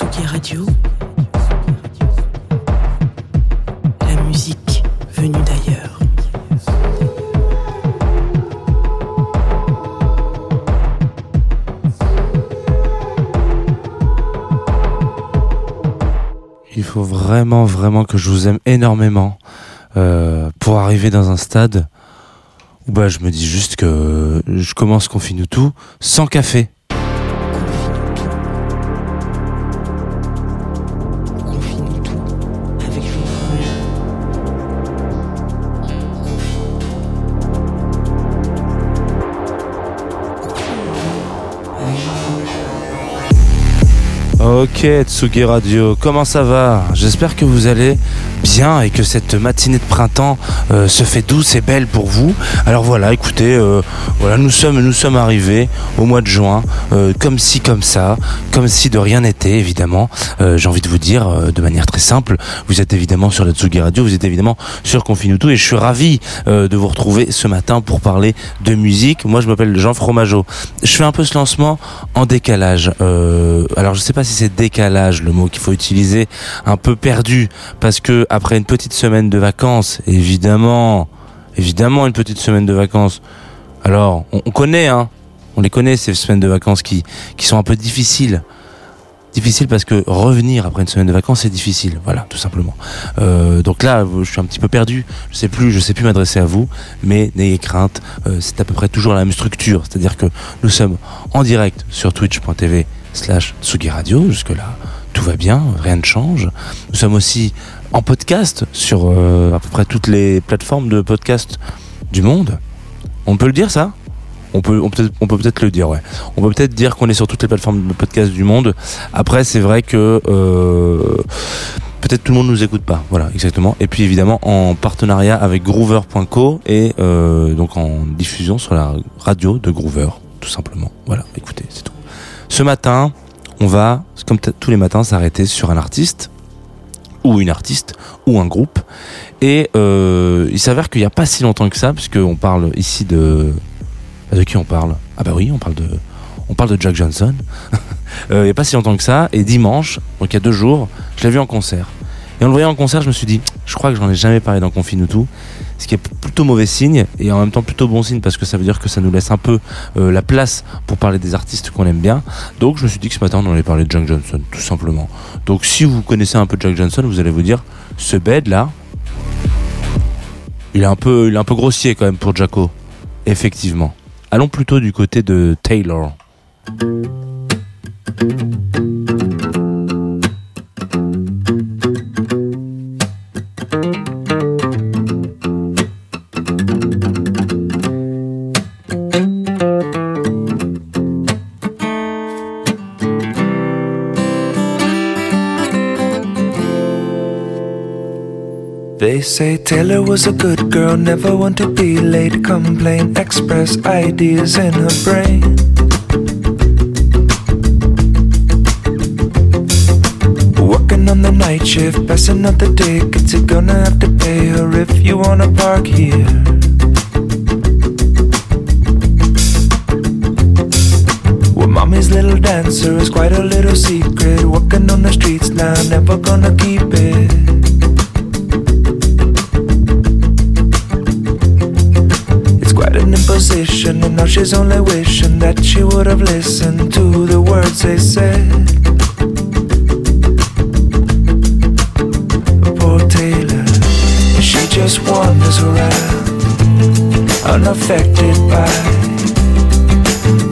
Radio. La musique venue d'ailleurs. Il faut vraiment, vraiment que je vous aime énormément euh, pour arriver dans un stade où bah, je me dis juste que je commence Confine tout sans café. Ok, Tsugi Radio, comment ça va? J'espère que vous allez bien et que cette matinée de printemps euh, se fait douce et belle pour vous. Alors voilà, écoutez, euh, voilà, nous sommes, nous sommes arrivés au mois de juin, euh, comme si, comme ça, comme si de rien n'était, évidemment. Euh, J'ai envie de vous dire, euh, de manière très simple, vous êtes évidemment sur la Tsugi Radio, vous êtes évidemment sur Confinuto et je suis ravi euh, de vous retrouver ce matin pour parler de musique. Moi, je m'appelle Jean Fromageau. Je fais un peu ce lancement en décalage. Alors, je sais pas si c'est décalage le mot qu'il faut utiliser, un peu perdu, parce que après une petite semaine de vacances, évidemment, évidemment une petite semaine de vacances. Alors, on, on connaît, hein, on les connaît ces semaines de vacances qui qui sont un peu difficiles. Difficile parce que revenir après une semaine de vacances c'est difficile, voilà, tout simplement. Euh, donc là, je suis un petit peu perdu. Je sais plus, je sais plus m'adresser à vous, mais n'ayez crainte, euh, c'est à peu près toujours la même structure, c'est-à-dire que nous sommes en direct sur twitch.tv slash Tsugi Radio, jusque là tout va bien, rien ne change. Nous sommes aussi en podcast sur euh, à peu près toutes les plateformes de podcast du monde. On peut le dire ça? On peut, on peut, peut-être le dire, ouais. On peut peut-être dire qu'on est sur toutes les plateformes de podcast du monde. Après, c'est vrai que euh, peut-être tout le monde nous écoute pas. Voilà, exactement. Et puis évidemment en partenariat avec Groover.co et euh, donc en diffusion sur la radio de Groover, tout simplement. Voilà, écoutez, c'est tout. Ce matin, on va, comme tous les matins, s'arrêter sur un artiste ou une artiste ou un groupe. Et euh, il s'avère qu'il n'y a pas si longtemps que ça, puisqu'on parle ici de de qui on parle? Ah bah oui, on parle de, on parle de Jack Johnson. Euh, il n'y a pas si longtemps que ça. Et dimanche, donc il y a deux jours, je l'ai vu en concert. Et en le voyant en concert, je me suis dit, je crois que j'en ai jamais parlé dans Confine ou tout. Ce qui est plutôt mauvais signe et en même temps plutôt bon signe parce que ça veut dire que ça nous laisse un peu euh, la place pour parler des artistes qu'on aime bien. Donc je me suis dit que ce matin on allait parler de Jack Johnson, tout simplement. Donc si vous connaissez un peu Jack Johnson, vous allez vous dire, ce bed là, il est un peu, il est un peu grossier quand même pour Jacko. Effectivement. Allons plutôt du côté de Taylor. They say Taylor was a good girl, never one to be late, complain, express ideas in her brain. Working on the night shift, passing out the tickets, you're gonna have to pay her if you wanna park here. Well, mommy's little dancer is quite a little secret. Walking on the streets now, never gonna keep it. Imposition, and now she's only wishing that she would have listened to the words they said. Poor Taylor, she just wanders around, unaffected by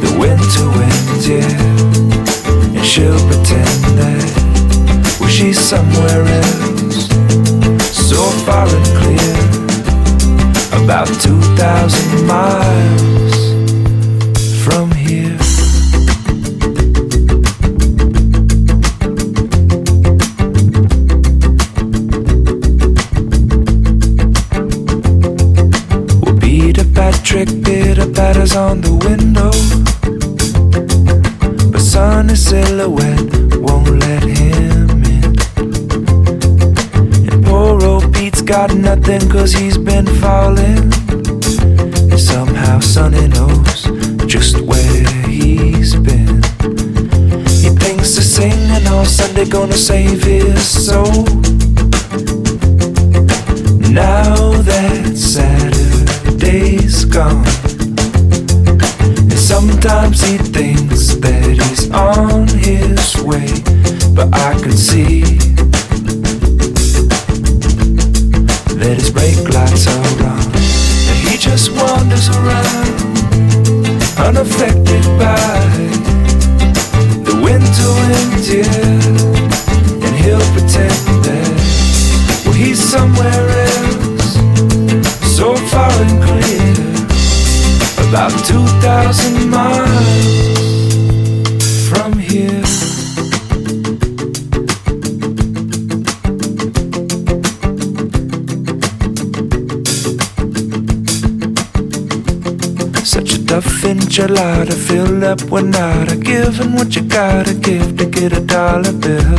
the winter winds, yeah. And she'll pretend that well, she's somewhere else, so far and clear, about 2,000 miles tough enchilada filled up with nada, giving what you gotta give to get a dollar bill.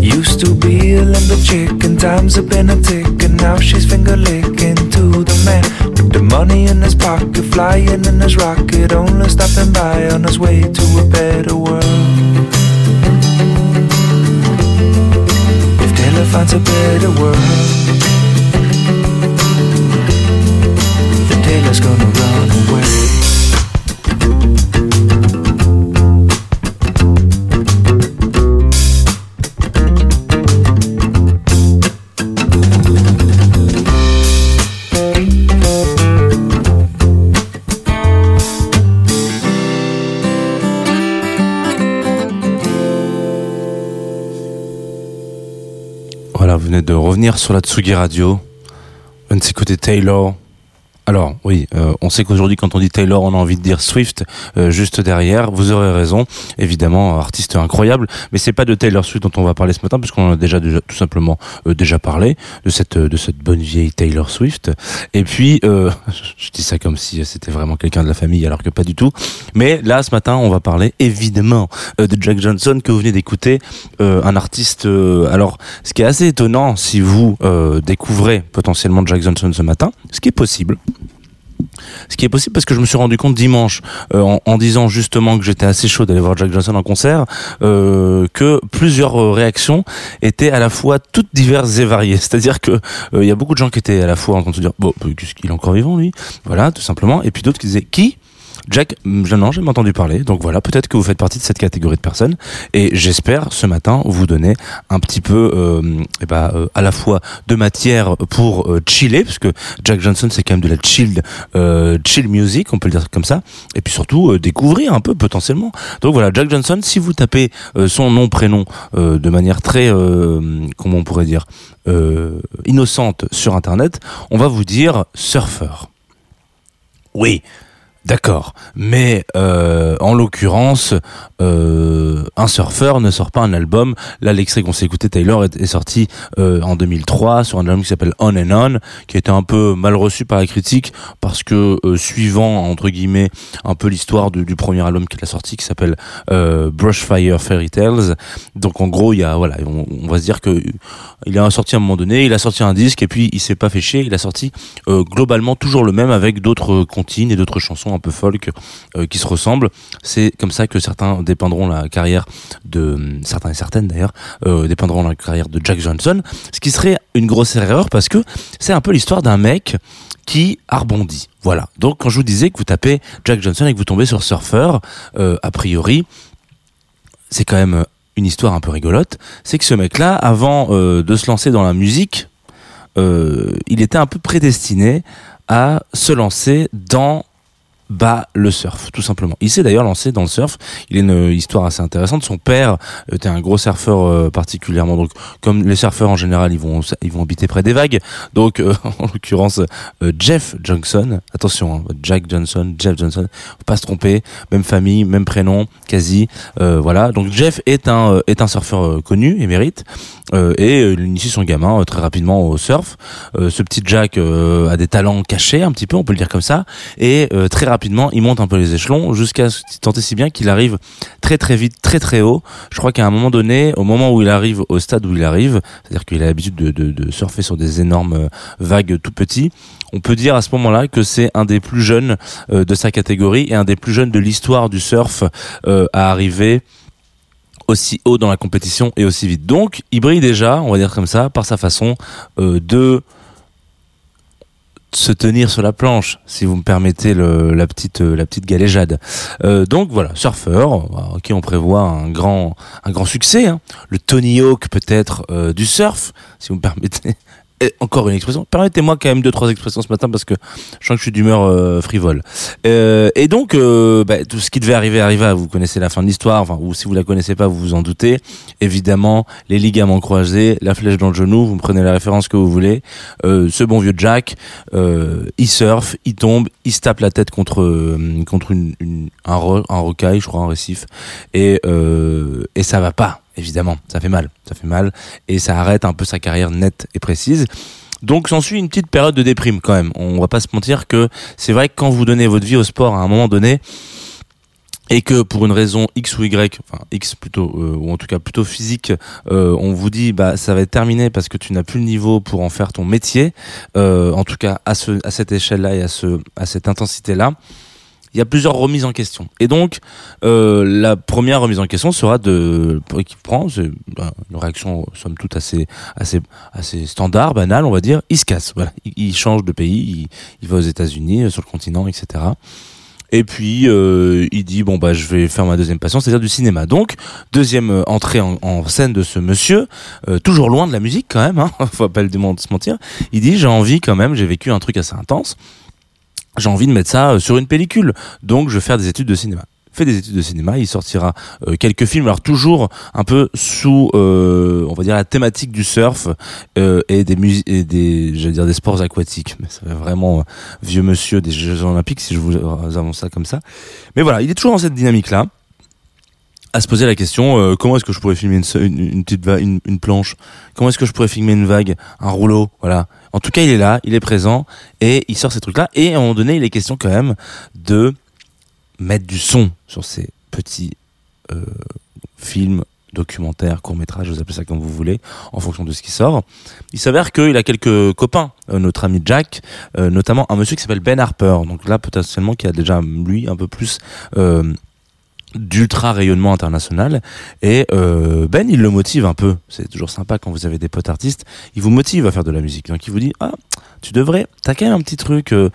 Used to be a limber chick, and times have been a tick, and now she's finger licking to the man with the money in his pocket, flying in his rocket, only stopping by on his way to a better world. If Taylor finds a better world, Taylor's gonna run away. Voilà, vous venez de revenir sur la Tsugi Radio. On s'est côté Taylor. Alors, oui, euh, on sait qu'aujourd'hui, quand on dit Taylor, on a envie de dire Swift euh, juste derrière. Vous aurez raison. Évidemment, artiste incroyable. Mais c'est pas de Taylor Swift dont on va parler ce matin, puisqu'on a déjà, déjà tout simplement euh, déjà parlé de cette de cette bonne vieille Taylor Swift. Et puis, euh, je dis ça comme si c'était vraiment quelqu'un de la famille, alors que pas du tout. Mais là, ce matin, on va parler évidemment euh, de Jack Johnson que vous venez d'écouter, euh, un artiste. alors, ce qui est assez étonnant, si vous découvrez potentiellement Jack Johnson ce matin, ce qui est possible. Ce qui est possible parce que je me suis rendu compte dimanche, euh, en, disant justement que j'étais assez chaud d'aller voir Jack Johnson en concert, euh, que plusieurs euh, réactions étaient à la fois toutes diverses et variées. C'est-à-dire que il y a beaucoup de gens qui étaient à la fois en train de se dire bon, euh, qu'est-ce qu'il est encore vivant lui, voilà, tout simplement, et puis d'autres qui disaient qui? Jack, je, non, j'ai entendu parler. Donc voilà, peut-être que vous faites partie de cette catégorie de personnes. Et j'espère ce matin vous donner un petit peu, euh, eh ben, euh, à la fois de matière pour euh, chiller, parce que Jack Johnson c'est quand même de la chill, euh, chill music, on peut le dire comme ça. Et puis surtout euh, découvrir un peu potentiellement. Donc voilà, Jack Johnson, si vous tapez son nom prénom de manière très, comment on pourrait dire, innocente sur Internet, on va vous dire surfeur. Oui, D'accord, mais euh, en l'occurrence, euh, un surfeur ne sort pas un album. Là, l'extrait qu'on s'est écouté, Taylor, est, sorti euh, en 2003 sur un album qui s'appelle On and On, qui a été un peu mal reçu par la critique parce que euh, suivant entre guillemets un peu l'histoire du, premier album qu'il a sorti, qui s'appelle Brushfire Fairy Tales. Donc en gros, il y a voilà, on, va se dire que il a sorti à un moment donné, il a sorti un disque et puis il s'est pas fait chier, il a sorti globalement toujours le même avec d'autres comptines et d'autres chansons un peu folk euh, qui se ressemblent. C'est comme ça que certains dépeindront la carrière de certains et certaines d'ailleurs euh, dépeindront la carrière de Jack Johnson, ce qui serait une grosse erreur parce que c'est un peu l'histoire d'un mec qui a rebondi. Voilà. Donc quand je vous disais que vous tapez Jack Johnson et que vous tombez sur Surfer, euh, a priori, c'est quand même une histoire un peu rigolote. C'est que ce mec-là, avant euh, de se lancer dans la musique, euh, il était un peu prédestiné à se lancer dans bat le surf, tout simplement. Il s'est d'ailleurs lancé dans le surf. Il a une histoire assez intéressante. Son père était un gros surfeur euh, particulièrement. Donc, comme les surfeurs en général, ils vont ils vont habiter près des vagues. Donc, euh, en l'occurrence, euh, Jeff Johnson. Attention, hein, Jack Johnson, Jeff Johnson. Faut pas se tromper. Même famille, même prénom, quasi. voilà. Donc, Jeff est un est un surfeur connu, émérite, et il initie son gamin très rapidement au surf. ce petit Jack a des talents cachés, un petit peu, on peut le dire comme ça, et très rapidement rapidement, il monte un peu les échelons jusqu'à tenter si bien qu'il arrive très très vite, très très haut. Je crois qu'à un moment donné, au moment où il arrive au stade où il arrive, c'est-à-dire qu'il a l'habitude de, surfer sur des énormes euh, vagues tout petits, on peut dire à ce moment-là que c'est un des plus jeunes euh, de sa catégorie et un des plus jeunes de l'histoire du surf euh, à arriver aussi haut dans la compétition et aussi vite. Donc, il brille déjà, on va dire comme ça, par sa façon de se tenir sur la planche, si vous me permettez la petite la petite galéjade. Euh, donc voilà, surfeur, ok, on prévoit un grand un grand succès, hein. le Tony Hawk peut-être euh, du surf, si vous me permettez encore une expression. Permettez-moi quand même deux trois expressions ce matin parce que je sens que je suis d'humeur euh, frivole. Euh, et donc euh, bah, tout ce qui devait arriver arriva. Vous connaissez la fin de l'histoire, enfin ou si vous la connaissez pas, vous vous en doutez. Évidemment, les ligaments croisés, la flèche dans le genou. Vous me prenez la référence que vous voulez. ce bon vieux Jack, il surfe, il tombe, il se tape la tête contre contre une, un, un rocaille, je crois, un récif, et et ça va pas évidemment, ça fait mal, ça fait mal, et ça arrête un peu sa carrière nette et précise. Donc s'ensuit une petite période de déprime quand même. On va pas se mentir que c'est vrai que quand vous donnez votre vie au sport à un moment donné, et que pour une raison X ou Y, enfin X plutôt, euh, ou en tout cas plutôt physique, euh, on vous dit bah ça va être terminé parce que tu n'as plus le niveau pour en faire ton métier, euh, en tout cas à, ce, à cette échelle-là et à, ce, à cette intensité-là, il y a plusieurs remises en question. Et donc, euh, la première remise en question sera de qui prend bah, une réaction somme toute assez assez assez standard, banale, on va dire. Il se casse, voilà. Il, change de pays, il, va aux États-Unis, euh, sur le continent, etc. Et puis euh, il dit bon bah je vais faire ma deuxième passion, c'est-à-dire du cinéma. Donc deuxième entrée en, scène de ce monsieur, toujours loin de la musique quand même, hein, faut pas le se mentir. Il dit j'ai envie quand même, j'ai vécu un truc assez intense j'ai envie de mettre ça euh, sur une pellicule. Donc je vais faire des études de cinéma fait des études de cinéma, il sortira euh, quelques films, alors toujours un peu sous, euh, on va dire la thématique du surf et des et des, j'allais dire des sports aquatiques, mais c'est vraiment vieux monsieur des Jeux Olympiques si je vous avance ça comme ça. Mais voilà, il est toujours dans cette dynamique là se poser la question comment est-ce que je pourrais filmer une, petite une, une planche? Comment est-ce que je pourrais filmer une vague un rouleau? Voilà en tout cas, il est là, il est présent et il sort ces trucs-là. Et à un moment donné, il est question quand même de mettre du son sur ces petits euh, films, documentaires, courts-métrages, vous appelez ça comme vous voulez, en fonction de ce qui sort. Il s'avère qu'il a quelques copains, euh, notre ami Jack, euh, notamment un monsieur qui s'appelle Ben Harper. Donc là, potentiellement, qui a déjà, lui, un peu plus d'ultra rayonnement international. Et euh, Ben il le motive un peu. C'est toujours sympa quand vous avez des potes artistes. Il vous motive à faire de la musique. Donc il vous dit ah tu devrais t'as quand même un petit truc euh,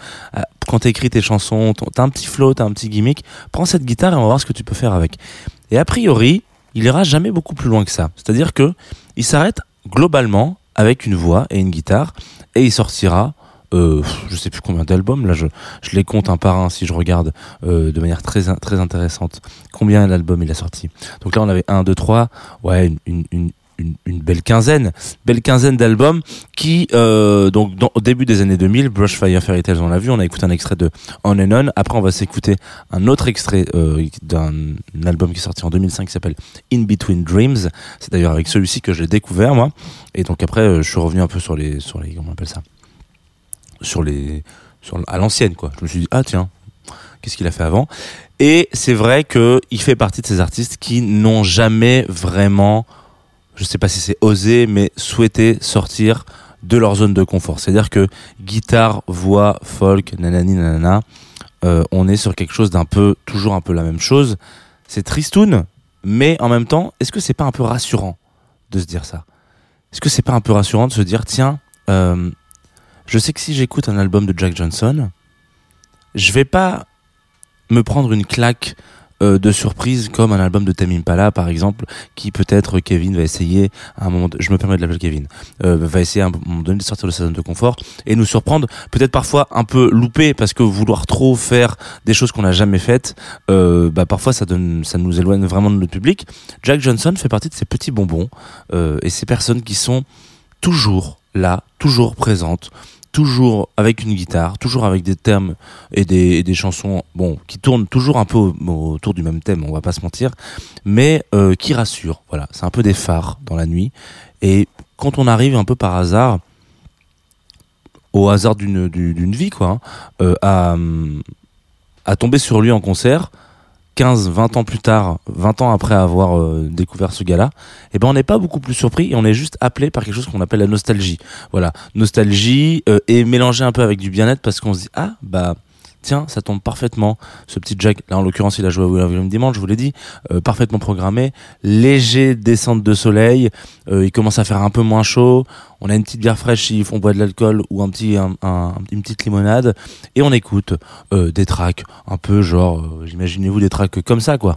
quand t'écris tes chansons t'as un petit flow t'as un petit gimmick prends cette guitare et on va voir ce que tu peux faire avec. Et a priori il ira jamais beaucoup plus loin que ça. C'est à dire que il s'arrête globalement avec une voix et une guitare et il sortira euh, je sais plus combien d'albums, là je, je les compte un par un si je regarde euh, de manière très, très intéressante combien d'albums il a sorti. Donc là on avait 1, 2, 3, ouais, une, une, une, belle quinzaine, belle quinzaine d'albums qui, euh, donc au début des années 2000, Brush Fire Fairy Tales on l'a vu, on a écouté un extrait de On and On, après on va s'écouter un autre extrait euh, d'un album qui est sorti en 2005 qui s'appelle In Between Dreams, c'est d'ailleurs avec celui-ci que j'ai découvert moi, et donc après euh, je suis revenu un peu sur les, sur les, comment on appelle ça? Sur les à l'ancienne quoi. Je me suis dit ah tiens, qu'est-ce qu'il a fait avant? Et c'est vrai que il fait partie de ces artistes qui n'ont jamais vraiment je sais pas si c'est osé mais souhaité sortir de leur zone de confort. C'est-à-dire que guitare, voix, folk, nanani nanana, euh, on est sur quelque chose d'un peu toujours un peu la même chose. C'est tristoun, mais en même temps, est-ce que c'est pas un peu rassurant de se dire ça? Est-ce que c'est pas un peu rassurant de se dire tiens, euh, je sais que si j'écoute un album de Jack Johnson, je vais pas me prendre une claque euh, de surprises comme un album de Tame Impala par exemple qui peut-être Kevin va essayer à un moment je me permets de l'appeler Kevin euh, va essayer un donné de sortir de sa zone de confort et nous surprendre peut-être parfois un peu loupé parce que vouloir trop faire des choses qu'on n'a jamais faites euh, bah parfois ça ça nous éloigne vraiment de notre public. Jack Johnson fait partie de ces petits bonbons et ces personnes qui sont toujours là toujours présentes toujours avec une guitare, toujours avec des termes et des, des chansons, bon, qui tournent toujours un peu au- autour du même thème, on va pas se mentir, mais euh, qui rassurent. Voilà, c'est un peu des phares dans la nuit. Et quand on arrive un peu par hasard, au hasard d'une du- d'une vie, quoi, hein, euh, à, hum, à tomber sur lui en concert. 15, 20 ans plus tard, 20 ans après avoir euh, découvert ce gars-là, eh ben on n'est pas beaucoup plus surpris et on est juste appelé par quelque chose qu'on appelle la nostalgie. Voilà, nostalgie euh, et mélangé un peu avec du bien-être parce qu'on se dit ah bah tiens ça tombe parfaitement. Ce petit Jack là en l'occurrence il a joué à William Dimanche je vous l'ai dit euh, parfaitement programmé. Léger descente de soleil euh, il commence à faire un peu moins chaud. On a une petite bière fraîche si on boit de l'alcool ou une petite limonade. Et on écoute euh, des tracks un peu genre euh, imaginez-vous des tracks comme ça quoi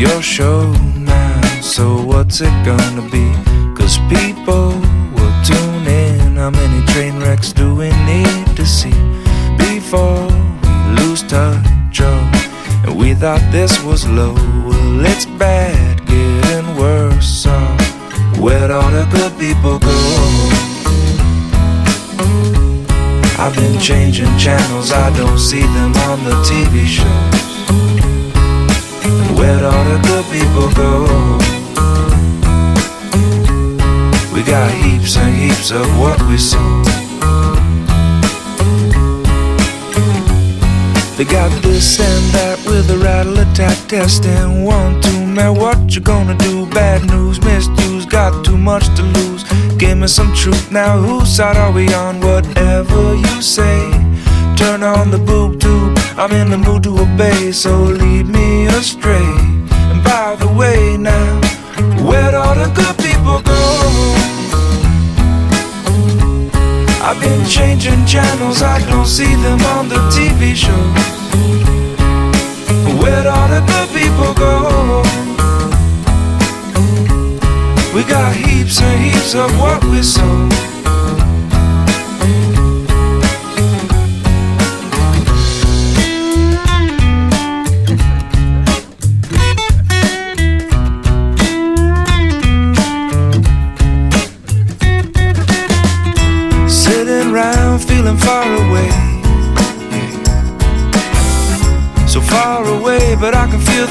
your show now. So what's it gonna be? Cause people will tune in. How many train wrecks do we need to see before we lose touch? Oh, and we thought this was low. Well, it's bad, getting worse. So where'd all the good people go? I've been changing channels, I don't see them on the TV shows. Where'd all the good people go? We got heaps and heaps of what we sow. They got this and that with a rattle attack test and One, two, man, what you gonna do? Bad news, misused, got too much to lose. Give me some truth now. Whose side are we on? Whatever you say. Turn on the boob tube. I'm in the mood to obey, so lead me astray. And by the way, now, where'd all the good people go? I've been changing channels, I don't see them on the TV shows. Where'd all the good people go? We got heaps and heaps of what we sow.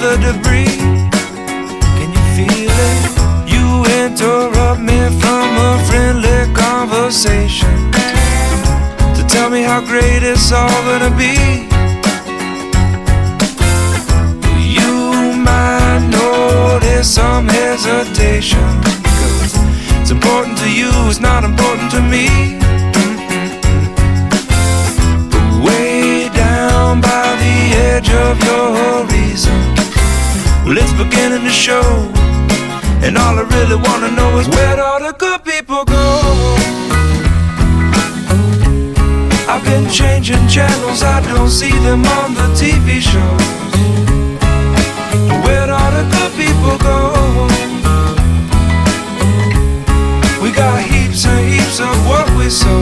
The debris. Can you feel it? You interrupt me from a friendly conversation to tell me how great it's all gonna be. You might notice some hesitation. 'cause It's important to you, it's not important to me. Way down by the edge of your horizon, well, it's beginning to show. And all I really wanna know is where'd all the good people go? I've been changing channels, I don't see them on the TV shows. Where'd all the good people go? We got heaps and heaps of what we sow.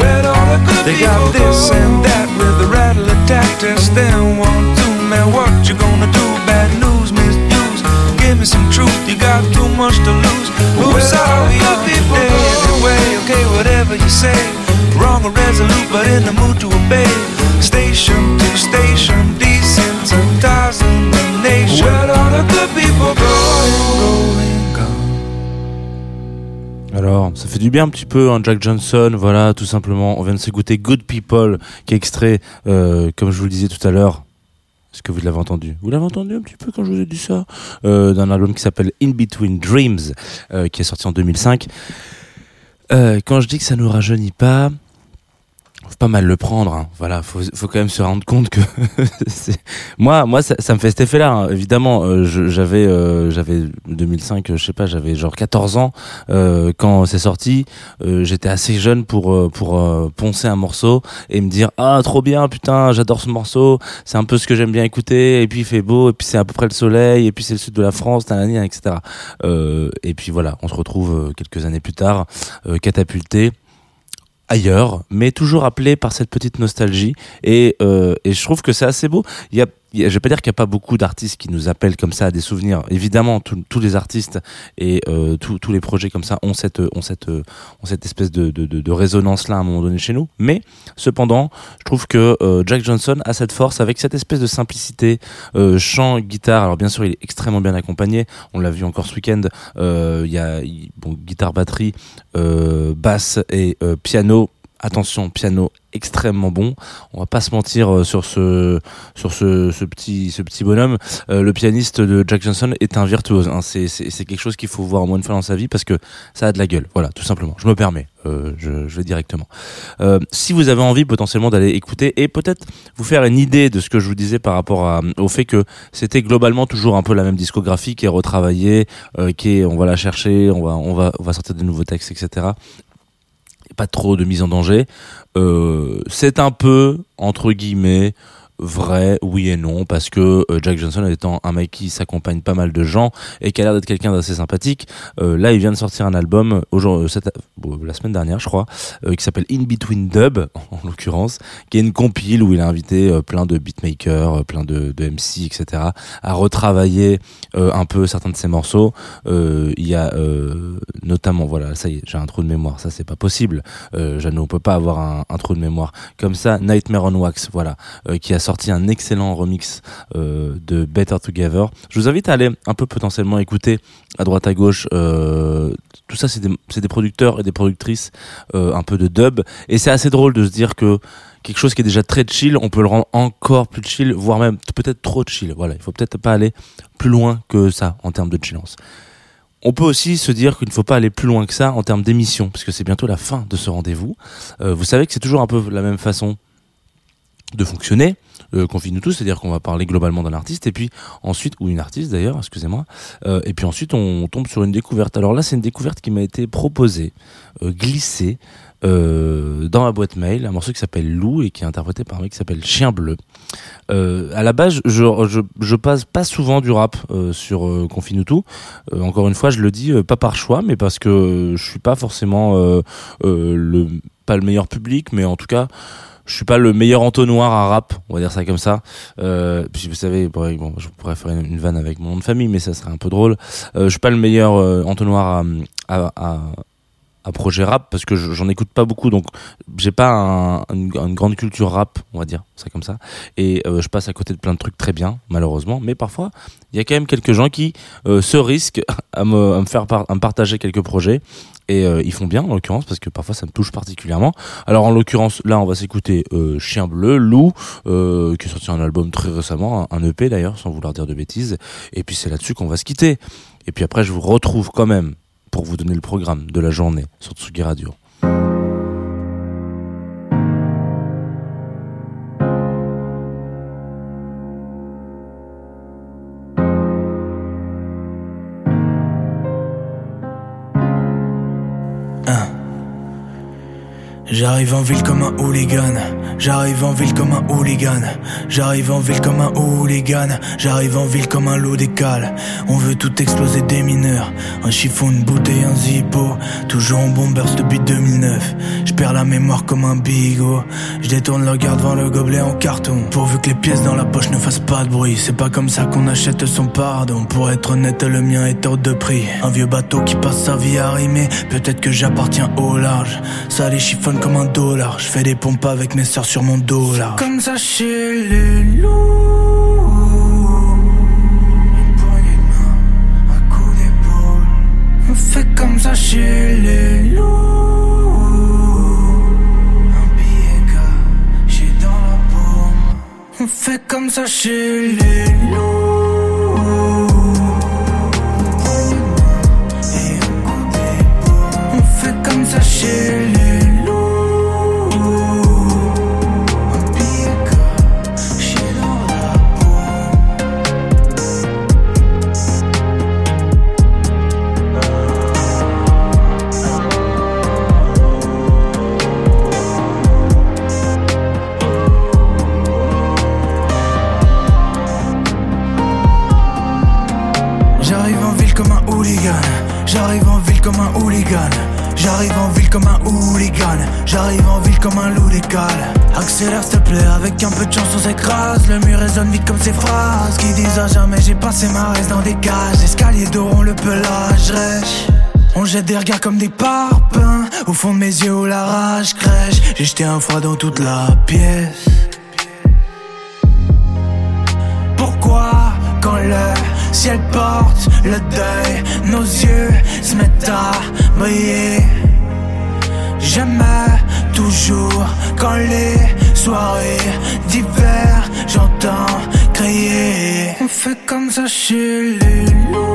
Where'd all the good they got this and that with a rattle test. Then one, two, man, what you gonna do? Bad news, misuse. Give me some truth, you got too much to lose. Who's all good people? Anyway, okay, whatever you say. Wrong or resolute, but in the mood to obey. Station to station, desensitizing the nation. Where'd all the good people go? Alors, ça fait du bien un petit peu, hein, Jack Johnson, voilà, tout simplement. On vient de s'écouter Good People, qui est extrait, euh, comme je vous le disais tout à l'heure. Est-ce que vous l'avez entendu? Vous l'avez entendu un petit peu quand je vous ai dit ça? Euh, D'un album qui s'appelle In Between Dreams, euh, qui est sorti en 2005. Euh, quand je dis que ça nous rajeunit pas, pas mal le prendre. Hein. Voilà, faut, faut quand même se rendre compte que moi, moi, ça, ça me fait cet effet-là. hein. Évidemment, euh, j'avais, euh, j'avais 2005, euh, je sais pas, j'avais genre 14 ans euh, quand c'est sorti. Euh, J'étais assez jeune pour euh, pour poncer un morceau et me dire ah trop bien, putain, j'adore ce morceau. C'est un peu ce que j'aime bien écouter. Et puis il fait beau. Et puis c'est à peu près le soleil. Et puis c'est le sud de la France, etc. Et puis voilà, on se retrouve quelques années plus tard, catapulté ailleurs, mais toujours appelé par cette petite nostalgie. Et, euh, et je trouve que c'est assez beau. Il y a, je vais pas dire qu'il n'y a pas beaucoup d'artistes qui nous appellent comme ça à des souvenirs. Évidemment, tous- les artistes et euh, tous les projets comme ça ont cette, euh, espèce de, de, de, de résonance là à un moment donné chez nous. Mais cependant, je trouve que euh, Jack Johnson a cette force avec cette espèce de simplicité, chant, guitare. Alors bien sûr, il est extrêmement bien accompagné. On l'a vu encore ce week-end. Il y a guitare, batterie, basse et piano. Attention, piano extrêmement bon. On va pas se mentir euh, sur ce sur ce, petit ce petit bonhomme. Euh, le pianiste de Jack Johnson est un virtuose. hein. C'est c'est quelque chose qu'il faut voir au moins une fois dans sa vie parce que ça a de la gueule. Voilà, tout simplement. Je me permets. Euh, je, vais directement. Si vous avez envie potentiellement d'aller écouter et peut-être vous faire une idée de ce que je vous disais par rapport au fait que c'était globalement toujours un peu la même discographie qui est retravaillée, euh, qui est on va la chercher, on va on va on va sortir de nouveaux textes, etc. Pas trop de mise en danger. Euh, c'est un peu entre guillemets vrai, oui et non, parce que euh, Jack Johnson étant un mec qui s'accompagne pas mal de gens et qui a l'air d'être quelqu'un d'assez sympathique, euh, là il vient de sortir un album bon, la semaine dernière je crois, euh, qui s'appelle In Between Dub en l'occurrence, qui est une compile où il a invité euh, plein de beatmakers, euh, plein de, MC, etc. à retravailler euh, un peu certains de ses morceaux. Euh, il y a euh, notamment, voilà, ça y est, j'ai un trou de mémoire, ça c'est pas possible. Euh, on peut pas avoir un, trou de mémoire comme ça. Nightmare on Wax, voilà, euh, qui a sorti un excellent remix euh, de Better Together. Je vous invite à aller un peu potentiellement écouter à droite à gauche. Euh, tout ça, c'est des, producteurs et des productrices euh, un peu de dub, et c'est assez drôle de se dire que quelque chose qui est déjà très chill, on peut le rendre encore plus chill, voire même peut-être trop chill. Voilà, il faut peut-être pas aller plus loin que ça en termes de chillance. On peut aussi se dire qu'il ne faut pas aller plus loin que ça en termes d'émission, parce que c'est bientôt la fin de ce rendez-vous. Vous savez que c'est toujours un peu la même façon de fonctionner, euh, confine-nous tous, c'est-à-dire qu'on va parler globalement d'un artiste, et puis ensuite, ou une artiste d'ailleurs, excusez-moi, euh, et puis ensuite on, tombe sur une découverte. Alors là, c'est une découverte qui m'a été proposée, euh, glissée, euh, dans ma boîte mail, un morceau qui s'appelle Lou et qui est interprété par un mec qui s'appelle Chien Bleu. À la base, je, je, passe pas souvent du rap sur euh. Euh, encore une fois, je le dis pas par choix, mais parce que je suis pas forcément le pas le meilleur public, mais en tout cas, je suis pas le meilleur entonnoir à rap, on va dire ça comme ça. Euh, puis vous savez, bon, je pourrais faire une, vanne avec mon nom de famille, mais ça serait un peu drôle. Euh, je suis pas le meilleur euh, entonnoir à à projet rap parce que j'en écoute pas beaucoup donc j'ai pas un, une, grande culture rap on va dire ça comme ça. Et euh, je passe à côté de plein de trucs très bien malheureusement. Mais parfois il y a quand même quelques gens qui euh, se risquent à me, à me faire par, à me partager quelques projets. Et euh, ils font bien en l'occurrence parce que parfois ça me touche particulièrement. Alors en l'occurrence là on va s'écouter euh, Chien Bleu Loup euh, qui a sorti un album très récemment un EP d'ailleurs sans vouloir dire de bêtises. Et puis c'est là-dessus qu'on va se quitter. Et puis après je vous retrouve quand même pour vous donner le programme de la journée sur Tsugi Radio. J'arrive en ville comme un hooligan, j'arrive en ville comme un hooligan, j'arrive en ville comme un hooligan, j'arrive en ville comme un loup décale. On veut tout exploser des mineurs, un chiffon, une bouteille, un zippo, toujours en bombers depuis 2009. Je perds la mémoire comme un bigot, je détourne le regard devant le gobelet en carton, pourvu que les pièces dans la poche ne fassent pas de bruit. C'est pas comme ça qu'on achète son pardon. Pour être honnête, le mien est hors de prix. Un vieux bateau qui passe sa vie à rimer, peut-être que j'appartiens au large. Ça les chiffonne comme un dollar. Je fais des pompes avec mes sœurs sur mon dos là. Comme ça chez les loups. Une poignée de main, un coup d'épaule. On fait comme ça chez les loups. Un billet caché dans la paume. On fait comme ça chez les loups. Dans des cages. Escaliers d'or, on le pelage rêche. On jette des regards comme des parpaings. Au fond de mes yeux où la rage crèche. J'ai jeté un froid dans toute la pièce. Pourquoi quand le ciel porte le deuil, nos yeux se mettent à briller? J'aimais toujours quand les soirées d'hiver j'entends crier. On fait comme ça chez les loups.